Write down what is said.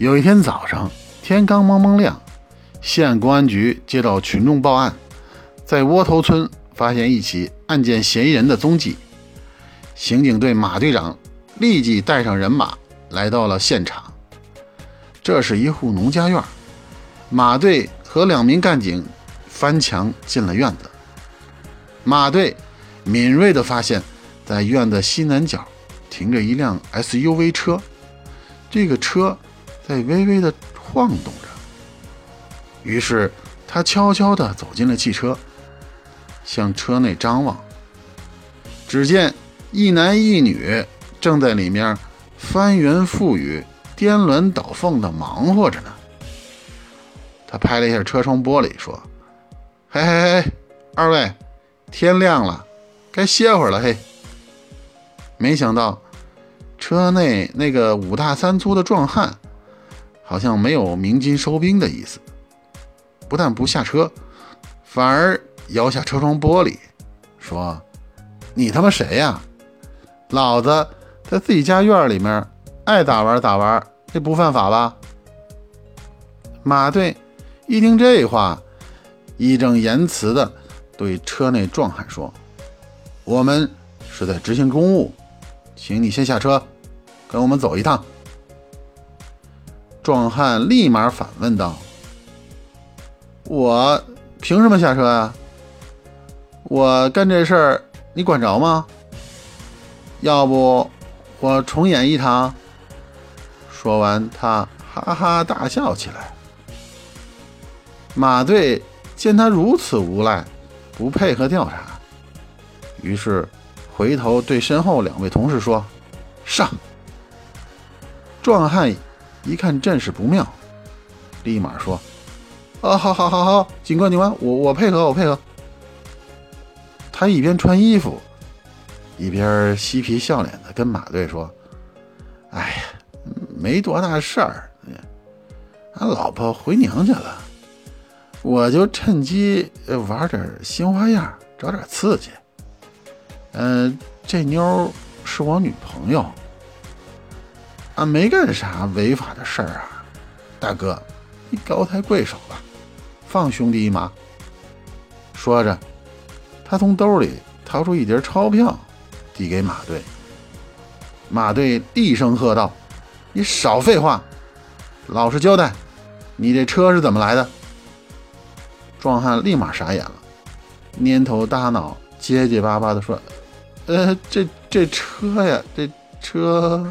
有一天早上，天刚蒙蒙亮，县公安局接到群众报案，在窝头村发现一起案件嫌疑人的踪迹。刑警队马队长立即带上人马来到了现场。这是一户农家院，马队和两名干警翻墙进了院子。马队敏锐地发现，在院子西南角停着一辆 SUV 车，这个车在微微地晃动着。于是他悄悄地走进了汽车，向车内张望，只见。一男一女正在里面翻云覆雨、颠鸾倒凤的忙活着呢。他拍了一下车窗玻璃，说：“嘿嘿嘿，二位，天亮了，该歇会儿了。”嘿，没想到车内那个五大三粗的壮汉好像没有鸣金收兵的意思，不但不下车，反而摇下车窗玻璃，说：“你他妈谁呀？”老子在自己家院里面爱咋玩咋玩，这不犯法吧？马队一听这话，义正言辞地对车内壮汉说：“我们是在执行公务，请你先下车，跟我们走一趟。”壮汉立马反问道：“我凭什么下车呀？我干这事儿你管着吗？”要不我重演一场。说完，他哈哈大笑起来。马队见他如此无赖，不配合调查，于是回头对身后两位同事说：“上！”壮汉一看阵势不妙，立马说：“啊，好好好好，警官警官，我我配合我配合。”他一边穿衣服。一边嬉皮笑脸的跟马队说：“哎呀，没多大事儿，俺老婆回娘家了，我就趁机玩点新花样，找点刺激。嗯，这妞是我女朋友，俺没干啥违法的事儿啊，大哥，你高抬贵手吧，放兄弟一马。”说着，他从兜里掏出一叠钞票。递给马队，马队厉声喝道：“你少废话，老实交代，你这车是怎么来的？”壮汉立马傻眼了，蔫头耷脑，结结巴巴地说：“呃，这这车呀，这车。”